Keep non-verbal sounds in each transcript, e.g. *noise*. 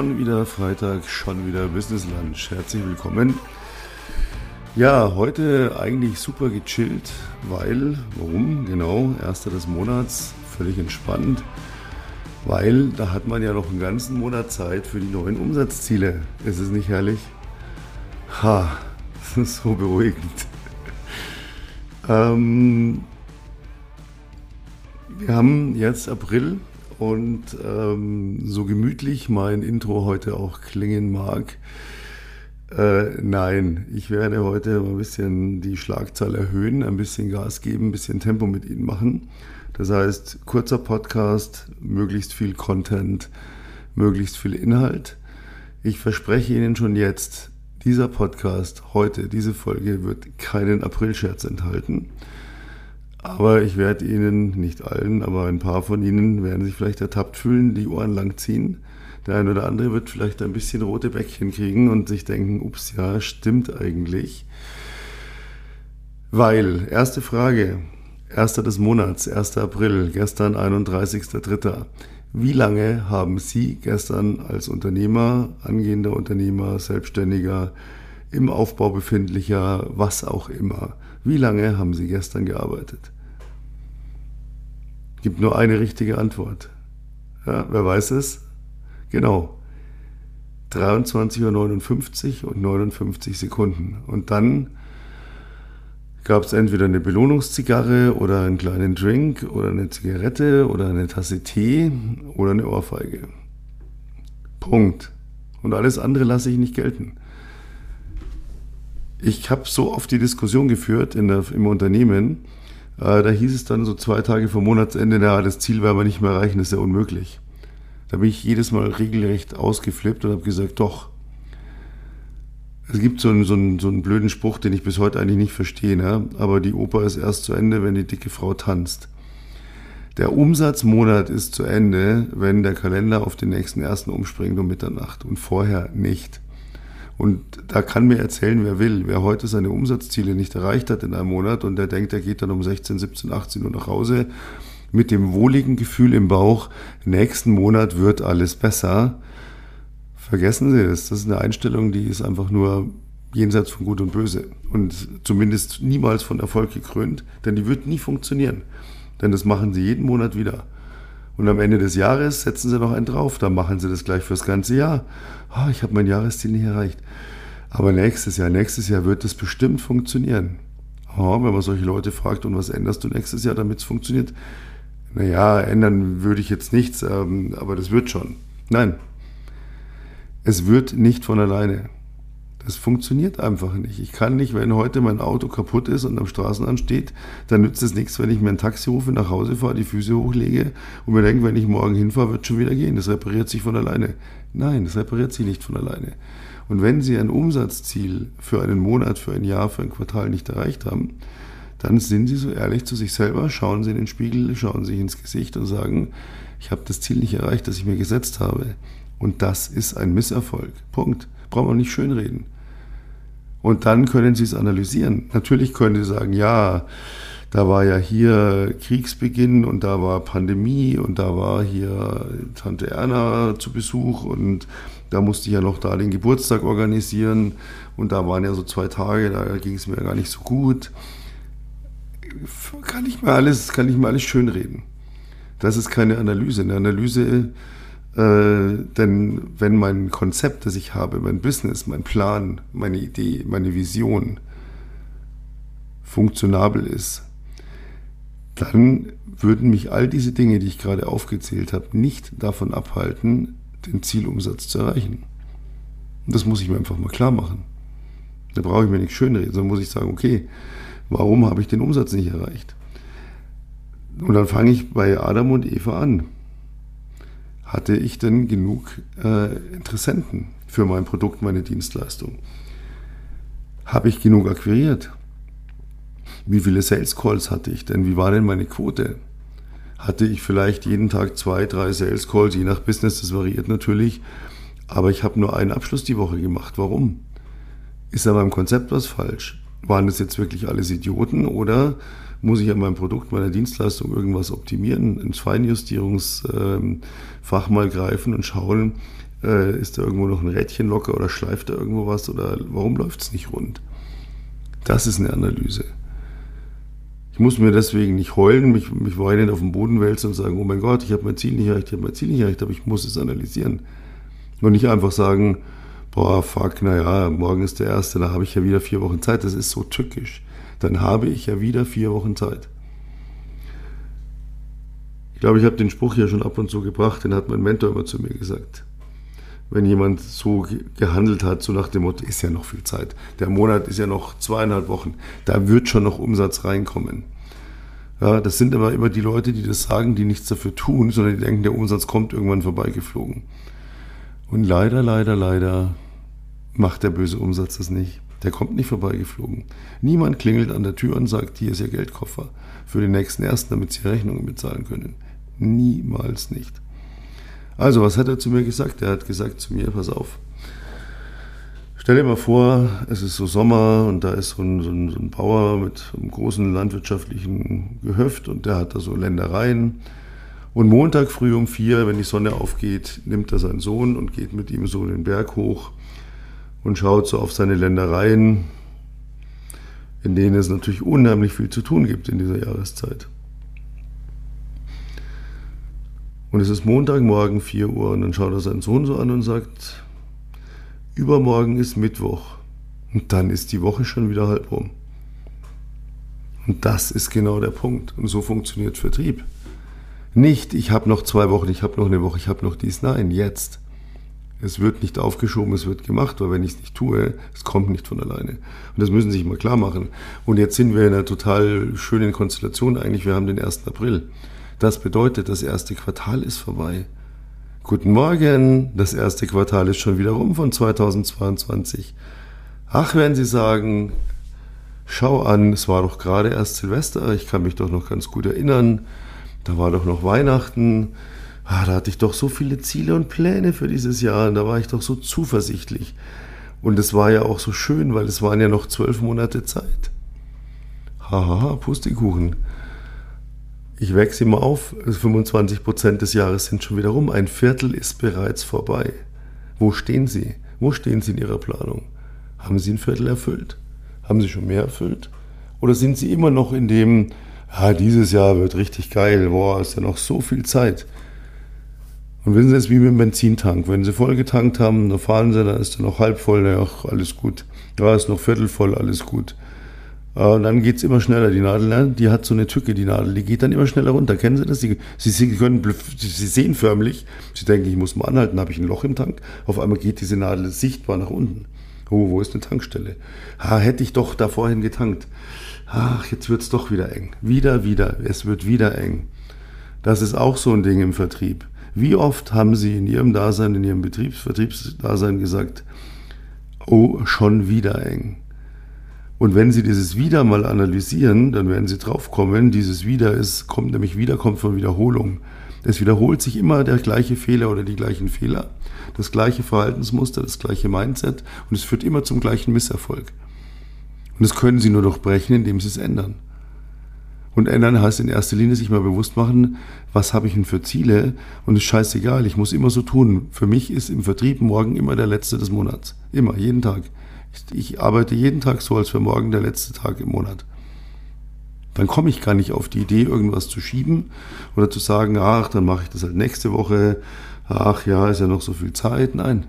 Schon wieder Freitag, schon wieder Business Lunch. Herzlich willkommen. Ja, heute eigentlich super gechillt, weil, warum? Genau, erster des Monats, völlig entspannt, weil da hat man ja noch einen ganzen Monat Zeit für die neuen Umsatzziele. Ist es nicht herrlich? Ha, *laughs* das ist so beruhigend. ähm, wir haben jetzt April und ähm, so gemütlich mein Intro heute auch klingen mag. Äh, nein, ich werde heute ein bisschen die Schlagzahl erhöhen, ein bisschen Gas geben, ein bisschen Tempo mit Ihnen machen. Das heißt, kurzer Podcast, möglichst viel Content, möglichst viel Inhalt. Ich verspreche Ihnen schon jetzt, dieser Podcast heute, diese Folge wird keinen Aprilscherz enthalten. Aber ich werde Ihnen, nicht allen, aber ein paar von Ihnen werden sich vielleicht ertappt fühlen, die Ohren lang ziehen. Der eine oder andere wird vielleicht ein bisschen rote Bäckchen kriegen und sich denken, ups, ja, stimmt eigentlich. Weil, erste Frage, erster des Monats, 1. April, gestern 31.3. Wie lange haben Sie gestern als Unternehmer, angehender Unternehmer, Selbstständiger, im Aufbau befindlicher, was auch immer, wie lange haben Sie gestern gearbeitet? Gibt nur eine richtige Antwort. Ja, wer weiß es? Genau. 23.59 Uhr und 59 Sekunden. Und dann gab es entweder eine Belohnungszigarre oder einen kleinen Drink oder eine Zigarette oder eine Tasse Tee oder eine Ohrfeige. Punkt. Und alles andere lasse ich nicht gelten ich habe so oft die Diskussion geführt in der, im Unternehmen, äh, da hieß es dann so zwei Tage vor Monatsende, na, das Ziel werden wir nicht mehr erreichen, das ist ja unmöglich. Da bin ich jedes Mal regelrecht ausgeflippt und habe gesagt, doch. Es gibt so einen, so, einen, so einen blöden Spruch, den ich bis heute eigentlich nicht verstehe, ne? aber die Oper ist erst zu Ende, wenn die dicke Frau tanzt. Der Umsatzmonat ist zu Ende, wenn der Kalender auf den nächsten ersten umspringt um Mitternacht und vorher nicht. Und da kann mir erzählen, wer will. Wer heute seine Umsatzziele nicht erreicht hat in einem Monat und der denkt, er geht dann um 16, 17, 18 Uhr nach Hause mit dem wohligen Gefühl im Bauch, nächsten Monat wird alles besser. Vergessen Sie das. Das ist eine Einstellung, die ist einfach nur jenseits von Gut und Böse und zumindest niemals von Erfolg gekrönt, denn die wird nie funktionieren. Denn das machen Sie jeden Monat wieder. Und am Ende des Jahres setzen sie noch einen drauf. Dann machen sie das gleich fürs ganze Jahr. Oh, ich habe mein Jahresziel nicht erreicht. Aber nächstes Jahr, nächstes Jahr wird das bestimmt funktionieren. Oh, wenn man solche Leute fragt, und was änderst du nächstes Jahr, damit es funktioniert? Naja, ändern würde ich jetzt nichts, ähm, aber das wird schon. Nein, es wird nicht von alleine. Das funktioniert einfach nicht. Ich kann nicht, wenn heute mein Auto kaputt ist und am Straßenrand steht, dann nützt es nichts, wenn ich mir ein Taxi rufe, nach Hause fahre, die Füße hochlege und mir denke, wenn ich morgen hinfahre, wird schon wieder gehen. Das repariert sich von alleine. Nein, das repariert sich nicht von alleine. Und wenn Sie ein Umsatzziel für einen Monat, für ein Jahr, für ein Quartal nicht erreicht haben, dann sind Sie so ehrlich zu sich selber, schauen Sie in den Spiegel, schauen sich ins Gesicht und sagen, ich habe das Ziel nicht erreicht, das ich mir gesetzt habe. Und das ist ein Misserfolg. Punkt brauchen wir nicht schönreden. Und dann können Sie es analysieren. Natürlich können Sie sagen, ja, da war ja hier Kriegsbeginn und da war Pandemie und da war hier Tante Erna zu Besuch und da musste ich ja noch da den Geburtstag organisieren und da waren ja so zwei Tage, da ging es mir gar nicht so gut. Kann ich mir alles, kann ich mir alles schönreden. Das ist keine Analyse. Eine Analyse äh, denn wenn mein Konzept, das ich habe, mein Business, mein Plan, meine Idee, meine Vision funktionabel ist, dann würden mich all diese Dinge, die ich gerade aufgezählt habe, nicht davon abhalten, den Zielumsatz zu erreichen. Und das muss ich mir einfach mal klar machen. Da brauche ich mir nicht schönreden, sondern muss ich sagen, okay, warum habe ich den Umsatz nicht erreicht? Und dann fange ich bei Adam und Eva an hatte ich denn genug äh, Interessenten für mein Produkt, meine Dienstleistung? Habe ich genug akquiriert? Wie viele Sales Calls hatte ich denn? Wie war denn meine Quote? Hatte ich vielleicht jeden Tag zwei, drei Sales Calls, je nach Business, das variiert natürlich, aber ich habe nur einen Abschluss die Woche gemacht. Warum? Ist an meinem Konzept was falsch? Waren das jetzt wirklich alles Idioten oder muss ich an meinem Produkt, meiner Dienstleistung irgendwas optimieren, ins Feinjustierungsfach mal greifen und schauen, Äh, ist da irgendwo noch ein Rädchen locker oder schleift da irgendwo was oder warum läuft es nicht rund? Das ist eine Analyse. Ich muss mir deswegen nicht heulen, mich, mich weinend auf den Boden wälzen und sagen, oh mein Gott, ich habe mein Ziel nicht erreicht, ich habe mein Ziel nicht erreicht, aber ich muss es analysieren. Und nicht einfach sagen, boah, fuck, naja, morgen ist der erste, da habe ich ja wieder vier Wochen Zeit. Das ist so tückisch. Dann habe ich ja wieder vier Wochen Zeit. Ich glaube, ich habe den Spruch ja schon ab und zu gebracht, den hat mein Mentor immer zu mir gesagt. Wenn jemand so gehandelt hat, so nach dem Motto, ist ja noch viel Zeit. Der Monat ist ja noch zweieinhalb Wochen. Da wird schon noch Umsatz reinkommen. Ja, das sind aber immer die Leute, die das sagen, die nichts dafür tun, sondern die denken, der Umsatz kommt irgendwann vorbeigeflogen. Und leider, leider, leider macht der böse Umsatz das nicht. Der kommt nicht vorbeigeflogen. Niemand klingelt an der Tür und sagt, hier ist Ihr Geldkoffer für den nächsten ersten, damit Sie Rechnungen bezahlen können. Niemals nicht. Also, was hat er zu mir gesagt? Er hat gesagt zu mir, pass auf. Stell dir mal vor, es ist so Sommer und da ist so ein, so ein, so ein Bauer mit einem großen landwirtschaftlichen Gehöft und der hat da so Ländereien und Montag früh um vier, wenn die Sonne aufgeht, nimmt er seinen Sohn und geht mit ihm so den Berg hoch und schaut so auf seine Ländereien, in denen es natürlich unheimlich viel zu tun gibt in dieser Jahreszeit. Und es ist Montagmorgen 4 Uhr und dann schaut er seinen Sohn so an und sagt, übermorgen ist Mittwoch und dann ist die Woche schon wieder halb rum. Und das ist genau der Punkt. Und so funktioniert Vertrieb. Nicht, ich habe noch zwei Wochen, ich habe noch eine Woche, ich habe noch dies. Nein, jetzt. Es wird nicht aufgeschoben, es wird gemacht, weil wenn ich es nicht tue, es kommt nicht von alleine. Und das müssen Sie sich mal klar machen. Und jetzt sind wir in einer total schönen Konstellation eigentlich. Wir haben den 1. April. Das bedeutet, das erste Quartal ist vorbei. Guten Morgen, das erste Quartal ist schon wieder rum von 2022. Ach, werden Sie sagen, schau an, es war doch gerade erst Silvester, ich kann mich doch noch ganz gut erinnern da war doch noch Weihnachten, ah, da hatte ich doch so viele Ziele und Pläne für dieses Jahr und da war ich doch so zuversichtlich. Und es war ja auch so schön, weil es waren ja noch zwölf Monate Zeit. Haha, Pustekuchen. Ich wechsle mal auf, 25 Prozent des Jahres sind schon wieder rum, ein Viertel ist bereits vorbei. Wo stehen Sie? Wo stehen Sie in Ihrer Planung? Haben Sie ein Viertel erfüllt? Haben Sie schon mehr erfüllt? Oder sind Sie immer noch in dem, ja, dieses Jahr wird richtig geil, boah, ist ja noch so viel Zeit. Und wissen Sie, es wie mit dem Benzintank. Wenn Sie voll getankt haben, dann fahren Sie, dann ist er noch halb voll, ja, alles gut. Ja, ist noch viertel voll, alles gut. Und dann geht's immer schneller. Die Nadel, ne, die hat so eine Tücke, die Nadel, die geht dann immer schneller runter. Kennen Sie das? Sie, Sie, können, Sie sehen förmlich, Sie denken, ich muss mal anhalten, habe ich ein Loch im Tank. Auf einmal geht diese Nadel sichtbar nach unten. Oh, wo ist eine Tankstelle? Ha, hätte ich doch da vorhin getankt ach, jetzt wird es doch wieder eng. Wieder, wieder, es wird wieder eng. Das ist auch so ein Ding im Vertrieb. Wie oft haben Sie in Ihrem Dasein, in Ihrem Betriebs Vertriebsdasein gesagt, oh, schon wieder eng. Und wenn Sie dieses wieder mal analysieren, dann werden Sie draufkommen, dieses wieder ist, kommt nämlich wieder, kommt von Wiederholung. Es wiederholt sich immer der gleiche Fehler oder die gleichen Fehler, das gleiche Verhaltensmuster, das gleiche Mindset und es führt immer zum gleichen Misserfolg. Und das können Sie nur durchbrechen, indem Sie es ändern. Und ändern heißt in erster Linie sich mal bewusst machen, was habe ich denn für Ziele und ist scheißegal, ich muss immer so tun. Für mich ist im Vertrieb morgen immer der letzte des Monats. Immer, jeden Tag. Ich, ich arbeite jeden Tag so, als wäre morgen der letzte Tag im Monat. Dann komme ich gar nicht auf die Idee, irgendwas zu schieben oder zu sagen, ach, dann mache ich das halt nächste Woche. Ach ja, ist ja noch so viel Zeit. Nein,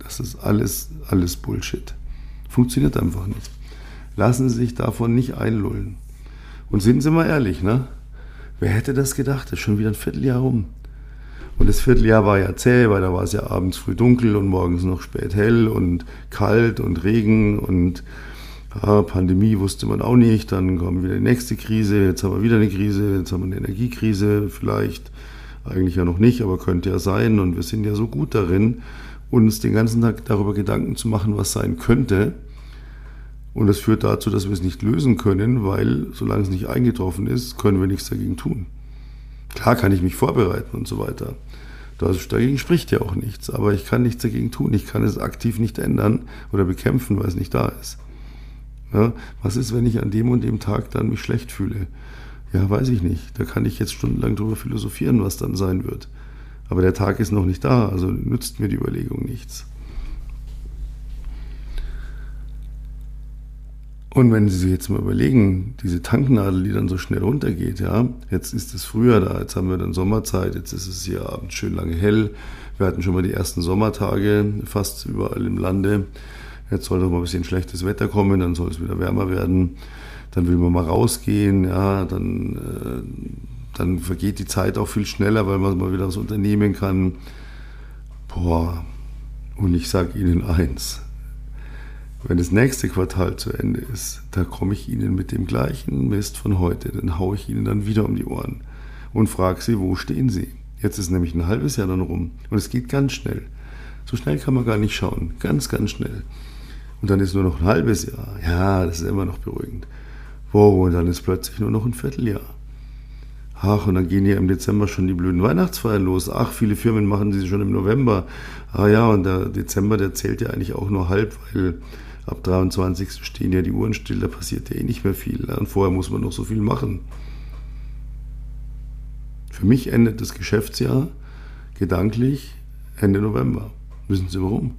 das ist alles, alles Bullshit. Funktioniert einfach nicht lassen Sie sich davon nicht einlullen. Und sind Sie mal ehrlich, ne? Wer hätte das gedacht? Das ist schon wieder ein Vierteljahr rum. Und das Vierteljahr war ja zäh, weil da war es ja abends früh dunkel und morgens noch spät hell und kalt und Regen und ja, Pandemie wusste man auch nicht. Dann kam wieder die nächste Krise, jetzt haben wir wieder eine Krise, jetzt haben wir eine Energiekrise vielleicht. Eigentlich ja noch nicht, aber könnte ja sein. Und wir sind ja so gut darin, uns den ganzen Tag darüber Gedanken zu machen, was sein könnte und das führt dazu, dass wir es nicht lösen können, weil solange es nicht eingetroffen ist, können wir nichts dagegen tun. Klar kann ich mich vorbereiten und so weiter. Dagegen spricht ja auch nichts, aber ich kann nichts dagegen tun. Ich kann es aktiv nicht ändern oder bekämpfen, weil es nicht da ist. Ja, was ist, wenn ich an dem und dem Tag dann mich schlecht fühle? Ja, weiß ich nicht. Da kann ich jetzt stundenlang drüber philosophieren, was dann sein wird. Aber der Tag ist noch nicht da, also nützt mir die Überlegung nichts. Und wenn Sie sich jetzt mal überlegen, diese Tanknadel, die dann so schnell runtergeht, ja, jetzt ist es früher da, jetzt haben wir dann Sommerzeit, jetzt ist es hier abends schön lange hell. Wir hatten schon mal die ersten Sommertage fast überall im Lande. Jetzt soll doch mal ein bisschen schlechtes Wetter kommen, dann soll es wieder wärmer werden. Dann will man mal rausgehen, ja, dann, äh, dann vergeht die Zeit auch viel schneller, weil man mal wieder was unternehmen kann. Boah, und ich sage Ihnen eins, wenn das nächste Quartal zu Ende ist, da komme ich Ihnen mit dem gleichen Mist von heute, dann haue ich Ihnen dann wieder um die Ohren und frage Sie, wo stehen Sie? Jetzt ist nämlich ein halbes Jahr dann rum und es geht ganz schnell. So schnell kann man gar nicht schauen, ganz, ganz schnell. Und dann ist nur noch ein halbes Jahr. Ja, das ist immer noch beruhigend. Wow, und dann ist plötzlich nur noch ein Vierteljahr. Ach, und dann gehen ja im Dezember schon die blöden Weihnachtsfeiern los. Ach, viele Firmen machen diese schon im November. Ah ja, und der Dezember, der zählt ja eigentlich auch nur halb, weil ab 23. stehen ja die Uhren still, da passiert ja eh nicht mehr viel. Und vorher muss man noch so viel machen. Für mich endet das Geschäftsjahr gedanklich Ende November. Wissen Sie warum?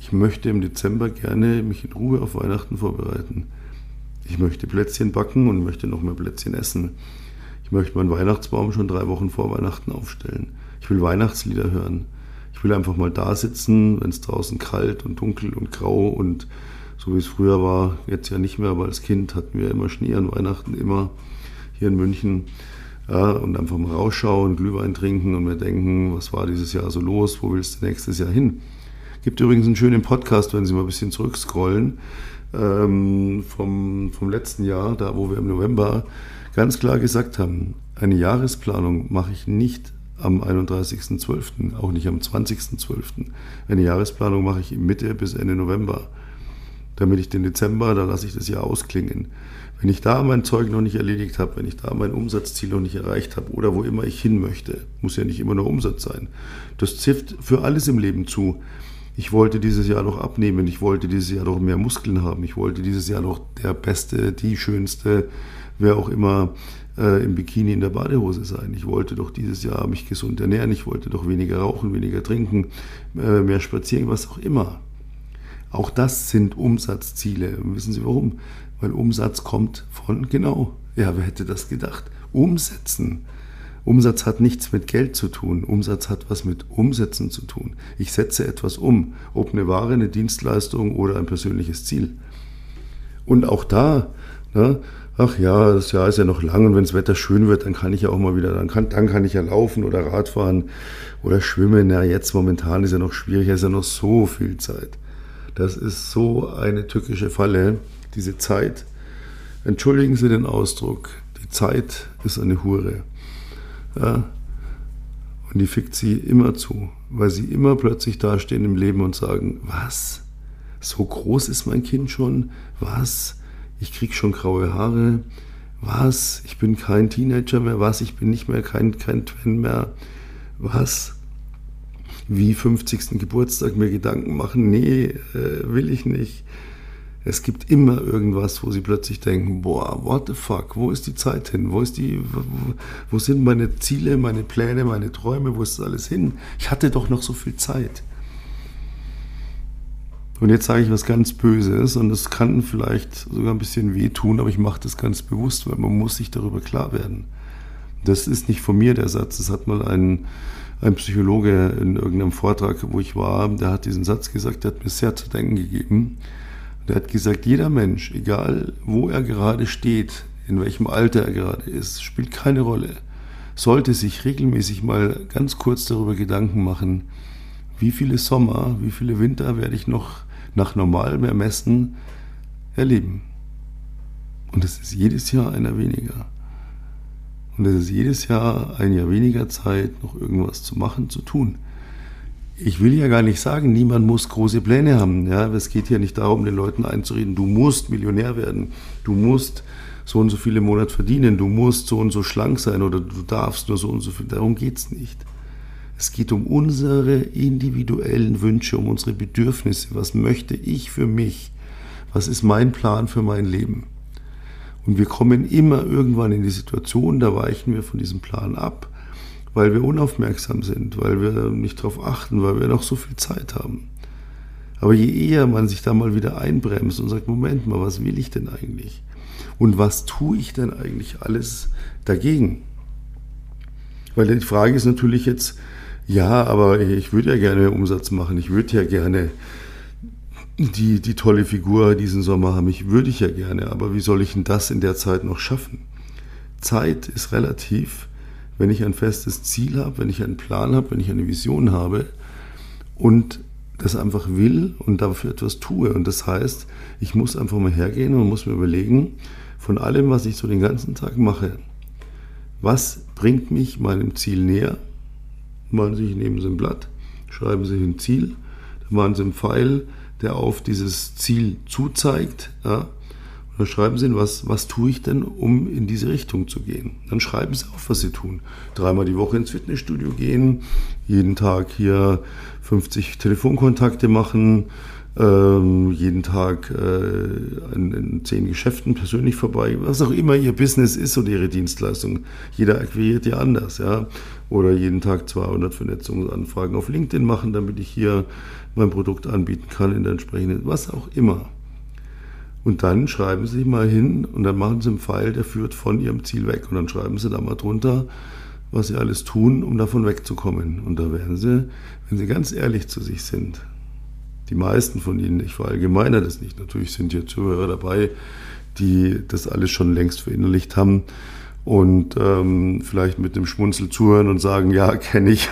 Ich möchte im Dezember gerne mich in Ruhe auf Weihnachten vorbereiten. Ich möchte Plätzchen backen und möchte noch mehr Plätzchen essen. Ich möchte meinen Weihnachtsbaum schon drei Wochen vor Weihnachten aufstellen. Ich will Weihnachtslieder hören. Ich will einfach mal da sitzen, wenn es draußen kalt und dunkel und grau und so wie es früher war, jetzt ja nicht mehr, aber als Kind hatten wir immer Schnee an Weihnachten, immer hier in München. Ja, und einfach mal rausschauen, Glühwein trinken und mir denken, was war dieses Jahr so los, wo willst du nächstes Jahr hin? Gibt übrigens einen schönen Podcast, wenn Sie mal ein bisschen zurückscrollen, ähm, vom, vom letzten Jahr, da wo wir im November ganz klar gesagt haben, eine Jahresplanung mache ich nicht am 31.12., auch nicht am 20.12. Eine Jahresplanung mache ich Mitte bis Ende November, damit ich den Dezember, da lasse ich das Jahr ausklingen. Wenn ich da mein Zeug noch nicht erledigt habe, wenn ich da mein Umsatzziel noch nicht erreicht habe oder wo immer ich hin möchte, muss ja nicht immer nur Umsatz sein. Das trifft für alles im Leben zu. Ich wollte dieses Jahr noch abnehmen, ich wollte dieses Jahr noch mehr Muskeln haben, ich wollte dieses Jahr noch der Beste, die Schönste, wer auch immer äh, im Bikini in der Badehose sein. Ich wollte doch dieses Jahr mich gesund ernähren, ich wollte doch weniger rauchen, weniger trinken, äh, mehr spazieren, was auch immer. Auch das sind Umsatzziele. wissen Sie warum? Weil Umsatz kommt von, genau, ja, wer hätte das gedacht? Umsetzen. Umsatz hat nichts mit Geld zu tun. Umsatz hat was mit Umsetzen zu tun. Ich setze etwas um, ob eine Ware, eine Dienstleistung oder ein persönliches Ziel. Und auch da, ne, ach ja, das Jahr ist ja noch lang und wenn das Wetter schön wird, dann kann ich ja auch mal wieder, dann kann, dann kann ich ja laufen oder Radfahren oder schwimmen. Ja, jetzt momentan ist ja noch schwierig, ist ja noch so viel Zeit. Das ist so eine tückische Falle diese Zeit. Entschuldigen Sie den Ausdruck, die Zeit ist eine Hure. Ja? Und die fickt sie immer zu, weil sie immer plötzlich dastehen im Leben und sagen, was? So groß ist mein Kind schon? Was? Ich krieg schon graue Haare? Was? Ich bin kein Teenager mehr? Was? Ich bin nicht mehr kein, kein Twin mehr? Was? Wie 50. Geburtstag mir Gedanken machen? Nee, äh, will ich nicht. Es gibt immer irgendwas, wo sie plötzlich denken, boah, what the fuck, wo ist die Zeit hin? Wo, ist die, wo, sind meine Ziele, meine Pläne, meine Träume, wo ist das alles hin? Ich hatte doch noch so viel Zeit. Und jetzt sage ich was ganz Böses und es kann vielleicht sogar ein bisschen wehtun, aber ich mache das ganz bewusst, weil man muss sich darüber klar werden. Das ist nicht von mir der Satz, das hat mal ein, ein Psychologe in irgendeinem Vortrag, wo ich war, der hat diesen Satz gesagt, der hat mir sehr zu denken gegeben. Der hat gesagt, jeder Mensch, egal wo er gerade steht, in welchem Alter er gerade ist, spielt keine Rolle, sollte sich regelmäßig mal ganz kurz darüber Gedanken machen, wie viele Sommer, wie viele Winter werde ich noch nach normalem Ermessen erleben. Und es ist jedes Jahr einer weniger. Und es ist jedes Jahr ein Jahr weniger Zeit, noch irgendwas zu machen, zu tun ich will ja gar nicht sagen, niemand muss große Pläne haben. Ja, es geht hier nicht darum, den Leuten einzureden, du musst Millionär werden, du musst so und so viele Monate verdienen, du musst so und so schlank sein oder du darfst nur so und so viel. Darum geht es nicht. Es geht um unsere individuellen Wünsche, um unsere Bedürfnisse. Was möchte ich für mich? Was ist mein Plan für mein Leben? Und wir kommen immer irgendwann in die Situation, da weichen wir von diesem Plan ab weil wir unaufmerksam sind, weil wir nicht darauf achten, weil wir noch so viel Zeit haben. Aber je eher man sich da mal wieder einbremst und sagt, Moment mal, was will ich denn eigentlich? Und was tue ich denn eigentlich alles dagegen? Weil die Frage ist natürlich jetzt, ja, aber ich würde ja gerne Umsatz machen, ich würde ja gerne die, die tolle Figur diesen Sommer haben, ich würde ich ja gerne, aber wie soll ich denn das in der Zeit noch schaffen? Zeit ist relativ, wenn ich ein festes Ziel habe, wenn ich einen Plan habe, wenn ich eine Vision habe und das einfach will und dafür etwas tue. Und das heißt, ich muss einfach mal hergehen und muss mir überlegen, von allem, was ich so den ganzen Tag mache, was bringt mich meinem Ziel näher? Machen Sie, nehmen Sie ein Blatt, schreiben Sie ein Ziel, dann machen Sie einen Pfeil, der auf dieses Ziel zuzeigt. Ja? dann schreiben Sie, was, was tue ich denn, um in diese Richtung zu gehen? Dann schreiben Sie auf, was Sie tun. Dreimal die Woche ins Fitnessstudio gehen, jeden Tag hier 50 Telefonkontakte machen, ähm, jeden Tag äh, in, in, zehn Geschäften persönlich vorbei, was auch immer Ihr Business ist oder Ihre Dienstleistung. Jeder akquiriert ja anders, ja. Oder jeden Tag 200 Vernetzungsanfragen auf LinkedIn machen, damit ich hier mein Produkt anbieten kann in der entsprechenden, was auch immer. Und dann schreiben Sie mal hin und dann machen Sie einen Pfeil, der führt von Ihrem Ziel weg. Und dann schreiben Sie da mal drunter, was Sie alles tun, um davon wegzukommen. Und da werden Sie, wenn Sie ganz ehrlich zu sich sind, die meisten von Ihnen, ich verallgemeine das nicht, natürlich sind hier Zuhörer dabei, die das alles schon längst verinnerlicht haben und ähm, vielleicht mit dem Schmunzel zuhören und sagen, ja, *laughs* kenne ich,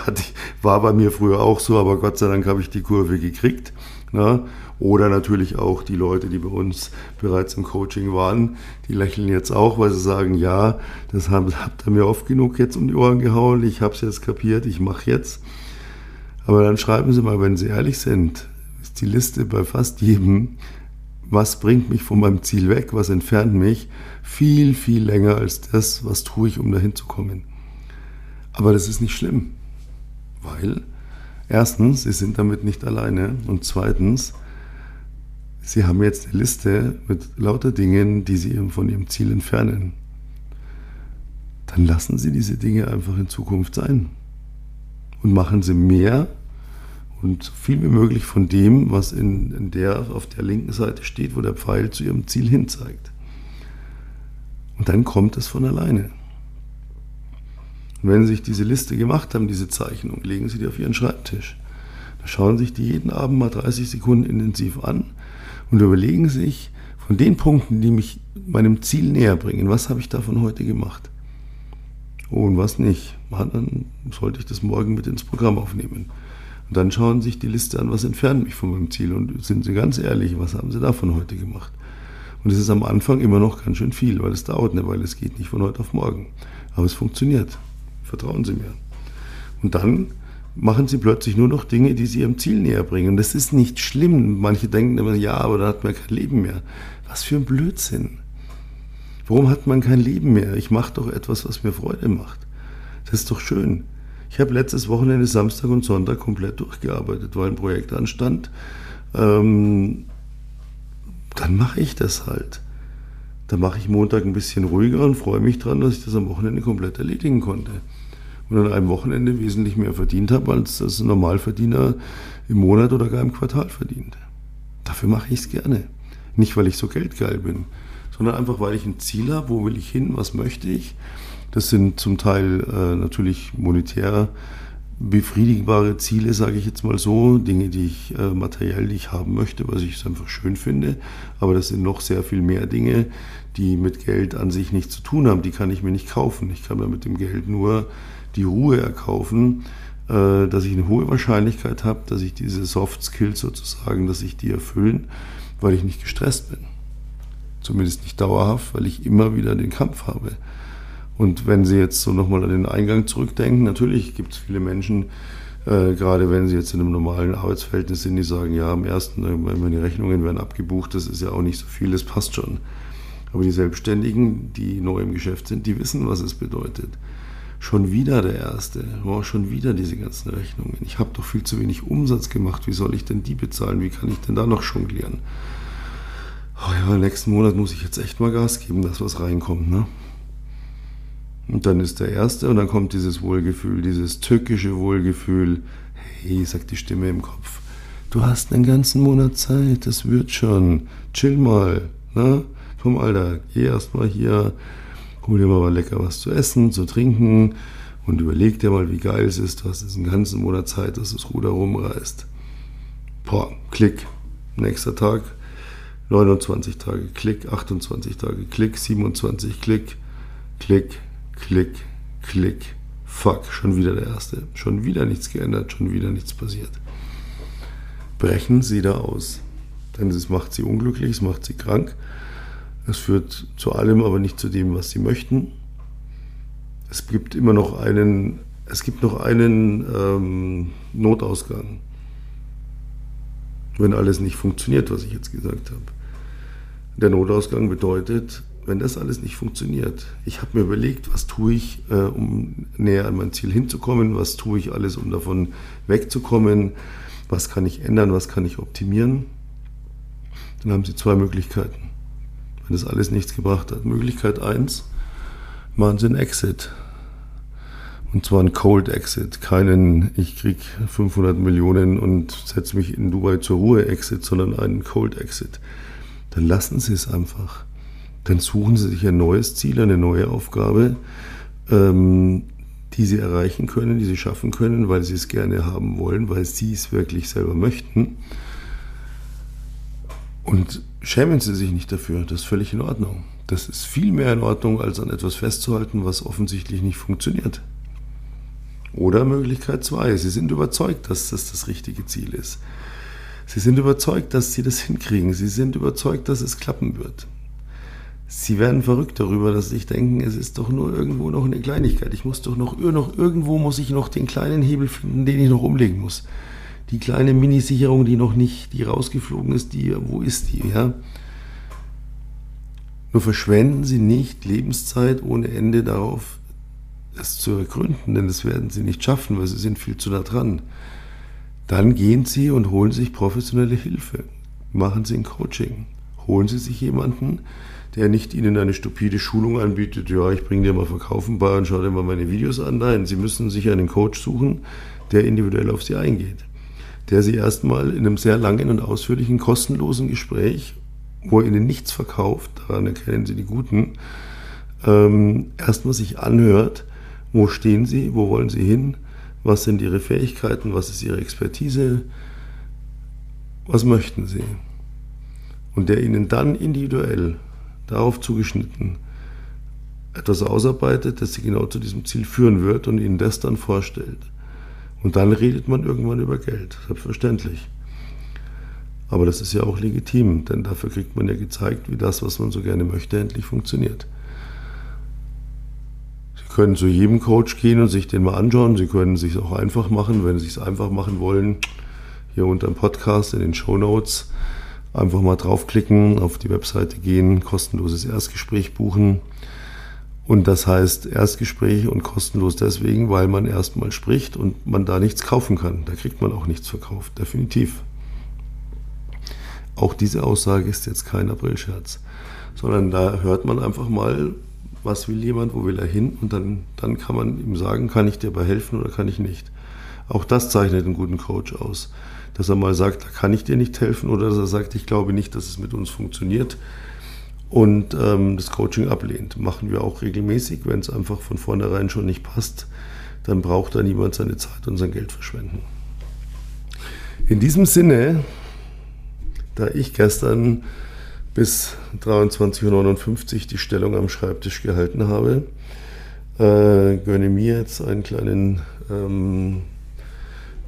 war bei mir früher auch so, aber Gott sei Dank habe ich die Kurve gekriegt. Na? Oder natürlich auch die Leute, die bei uns bereits im Coaching waren, die lächeln jetzt auch, weil sie sagen, ja, das habt ihr mir oft genug jetzt um die Ohren gehauen, ich habe es jetzt kapiert, ich mache jetzt. Aber dann schreiben Sie mal, wenn Sie ehrlich sind, die Liste bei fast jedem, was bringt mich von meinem Ziel weg, was entfernt mich, viel, viel länger als das, was tue ich, um dahin zu kommen. Aber das ist nicht schlimm, weil erstens, Sie sind damit nicht alleine und zweitens, Sie haben jetzt eine Liste mit lauter Dingen, die Sie von Ihrem Ziel entfernen. Dann lassen Sie diese Dinge einfach in Zukunft sein. Und machen Sie mehr und viel wie möglich von dem, was in, in der, auf der linken Seite steht, wo der Pfeil zu Ihrem Ziel hin zeigt. Und dann kommt es von alleine. Und wenn Sie sich diese Liste gemacht haben, diese Zeichnung, legen Sie die auf Ihren Schreibtisch. Da schauen Sie sich die jeden Abend mal 30 Sekunden intensiv an und überlegen sich von den Punkten, die mich meinem Ziel näher bringen, was habe ich davon heute gemacht? Oh, und was nicht? Dann sollte ich das morgen mit ins Programm aufnehmen. Und dann schauen Sie sich die Liste an, was entfernt mich von meinem Ziel und sind Sie ganz ehrlich, was haben Sie davon heute gemacht? Und es ist am Anfang immer noch ganz schön viel, weil es dauert eine Weile, es geht nicht von heute auf morgen. Aber es funktioniert. Vertrauen Sie mir. Und dann machen sie plötzlich nur noch Dinge, die sie ihrem Ziel näher bringen. Und das ist nicht schlimm. Manche denken immer, ja, aber da hat man kein Leben mehr. Was für ein Blödsinn. Warum hat man kein Leben mehr? Ich mache doch etwas, was mir Freude macht. Das ist doch schön. Ich habe letztes Wochenende Samstag und Sonntag komplett durchgearbeitet, weil ein Projekt anstand. Ähm, dann mache ich das halt. Dann mache ich Montag ein bisschen ruhiger und freue mich dran, dass ich das am Wochenende komplett erledigen konnte und an einem Wochenende wesentlich mehr verdient habe, als das ein Normalverdiener im Monat oder gar im Quartal verdient. Dafür mache ich es gerne. Nicht, weil ich so geldgeil bin, sondern einfach, weil ich ein Ziel habe, wo will ich hin, was möchte ich. Das sind zum Teil äh, natürlich monetär befriedigbare Ziele, sage ich jetzt mal so, Dinge, die ich äh, materiell nicht haben möchte, was ich einfach schön finde. Aber das sind noch sehr viel mehr Dinge, die mit Geld an sich nichts zu tun haben. Die kann ich mir nicht kaufen. Ich kann mir mit dem Geld nur die Ruhe erkaufen, äh, dass ich eine hohe Wahrscheinlichkeit habe, dass ich diese Soft Skills sozusagen, dass ich die erfüllen, weil ich nicht gestresst bin. Zumindest nicht dauerhaft, weil ich immer wieder den Kampf habe. Und wenn Sie jetzt so nochmal an den Eingang zurückdenken, natürlich gibt es viele Menschen, äh, gerade wenn sie jetzt in einem normalen Arbeitsverhältnis sind, die sagen, ja, am ersten, äh, meine Rechnungen werden abgebucht, das ist ja auch nicht so viel, das passt schon. Aber die Selbstständigen, die neu im Geschäft sind, die wissen, was es bedeutet. Schon wieder der erste, oh, schon wieder diese ganzen Rechnungen. Ich habe doch viel zu wenig Umsatz gemacht. Wie soll ich denn die bezahlen? Wie kann ich denn da noch jonglieren? Oh ja, nächsten Monat muss ich jetzt echt mal Gas geben, dass was reinkommt. Ne? Und dann ist der erste und dann kommt dieses Wohlgefühl, dieses tückische Wohlgefühl. Hey, sagt die Stimme im Kopf, du hast einen ganzen Monat Zeit, das wird schon. Chill mal. Ne? Komm, Alter, geh erst mal hier, hol dir mal lecker was zu essen, zu trinken und überleg dir mal, wie geil es ist. Du hast jetzt einen ganzen Monat Zeit, dass das Ruder rumreißt. Boah, klick. Nächster Tag, 29 Tage, klick, 28 Tage, klick, 27, klick, klick, klick, klick. Fuck, schon wieder der erste. Schon wieder nichts geändert, schon wieder nichts passiert. Brechen Sie da aus. Denn es macht Sie unglücklich, es macht Sie krank. Es führt zu allem, aber nicht zu dem, was Sie möchten. Es gibt immer noch einen, es gibt noch einen ähm, Notausgang wenn alles nicht funktioniert, was ich jetzt gesagt habe. Der Notausgang bedeutet, wenn das alles nicht funktioniert, ich habe mir überlegt, was tue ich, äh, um näher an mein Ziel hinzukommen, was tue ich alles, um davon wegzukommen, was kann ich ändern, was kann ich optimieren, dann haben Sie zwei Möglichkeiten. Wenn das alles nichts gebracht hat. Möglichkeit eins: machen Sie einen Exit. Und zwar ein Cold Exit, keinen ich krieg 500 Millionen und setze mich in Dubai zur Ruhe Exit, sondern einen Cold Exit. Dann lassen Sie es einfach. Dann suchen Sie sich ein neues Ziel, eine neue Aufgabe, ähm, die Sie erreichen können, die Sie schaffen können, weil Sie es gerne haben wollen, weil Sie es wirklich selber möchten. Und schämen Sie sich nicht dafür, das ist völlig in Ordnung. Das ist viel mehr in Ordnung, als an etwas festzuhalten, was offensichtlich nicht funktioniert. Oder Möglichkeit zwei, Sie sind überzeugt, dass das das richtige Ziel ist. Sie sind überzeugt, dass Sie das hinkriegen. Sie sind überzeugt, dass es klappen wird. Sie werden verrückt darüber, dass sich denken, es ist doch nur irgendwo noch eine Kleinigkeit. Ich muss doch noch, noch irgendwo muss ich noch den kleinen Hebel finden, den ich noch umlegen muss. Die kleine Mini-Sicherung, die noch nicht, die rausgeflogen ist, die, wo ist die, ja? Nur verschwenden Sie nicht Lebenszeit ohne Ende darauf, es zu ergründen, denn das werden sie nicht schaffen, weil sie sind viel zu nah dran. Dann gehen sie und holen sich professionelle Hilfe. Machen sie ein Coaching. Holen sie sich jemanden, der nicht ihnen eine stupide Schulung anbietet, ja, ich bringe dir mal Verkaufen bei und schau dir mal meine Videos an. Nein, sie müssen sich einen Coach suchen, der individuell auf sie eingeht. Der sie erstmal in einem sehr langen und ausführlichen, kostenlosen Gespräch, wo er ihnen nichts verkauft, daran erkennen sie die Guten, ähm, erstmal sich anhört, wo stehen Sie? Wo wollen Sie hin? Was sind Ihre Fähigkeiten? Was ist Ihre Expertise? Was möchten Sie? Und der Ihnen dann individuell darauf zugeschnitten etwas ausarbeitet, das Sie genau zu diesem Ziel führen wird und Ihnen das dann vorstellt. Und dann redet man irgendwann über Geld, selbstverständlich. Aber das ist ja auch legitim, denn dafür kriegt man ja gezeigt, wie das, was man so gerne möchte, endlich funktioniert können zu jedem Coach gehen und sich den mal anschauen. Sie können es sich auch einfach machen, wenn Sie es einfach machen wollen. Hier unter dem Podcast in den Show Notes einfach mal draufklicken, auf die Webseite gehen, kostenloses Erstgespräch buchen. Und das heißt Erstgespräch und kostenlos deswegen, weil man erstmal spricht und man da nichts kaufen kann. Da kriegt man auch nichts verkauft, definitiv. Auch diese Aussage ist jetzt kein Aprilscherz, sondern da hört man einfach mal, was will jemand, wo will er hin und dann, dann kann man ihm sagen, kann ich dir dabei helfen oder kann ich nicht. Auch das zeichnet einen guten Coach aus. Dass er mal sagt, da kann ich dir nicht helfen oder dass er sagt, ich glaube nicht, dass es mit uns funktioniert und ähm, das Coaching ablehnt. Machen wir auch regelmäßig, wenn es einfach von vornherein schon nicht passt, dann braucht da niemand seine Zeit und sein Geld verschwenden. In diesem Sinne, da ich gestern bis 23.59 Uhr die Stellung am Schreibtisch gehalten habe. Äh, gönne mir jetzt einen kleinen ähm,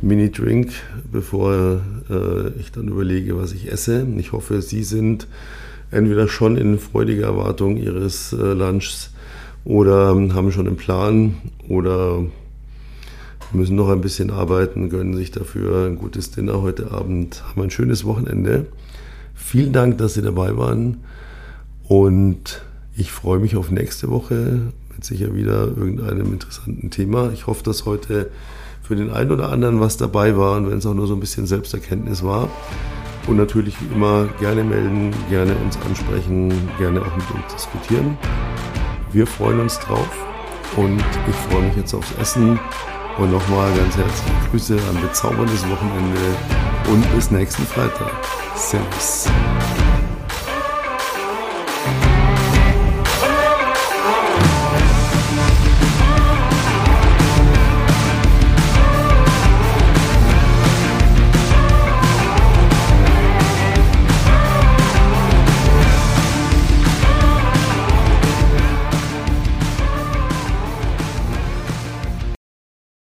Mini-Drink, bevor äh, ich dann überlege, was ich esse. Ich hoffe, Sie sind entweder schon in freudiger Erwartung Ihres äh, Lunchs oder haben schon einen Plan oder müssen noch ein bisschen arbeiten, gönnen sich dafür ein gutes Dinner heute Abend, haben ein schönes Wochenende. Vielen Dank, dass Sie dabei waren und ich freue mich auf nächste Woche mit sicher wieder irgendeinem interessanten Thema. Ich hoffe, dass heute für den einen oder anderen was dabei war und wenn es auch nur so ein bisschen Selbsterkenntnis war. Und natürlich wie immer gerne melden, gerne uns ansprechen, gerne auch mit uns diskutieren. Wir freuen uns drauf Und ich freue mich jetzt aufs Essen. Und nochmal ganz herzliche Grüße, ein bezauberndes Wochenende und bis nächsten Freitag. Servus.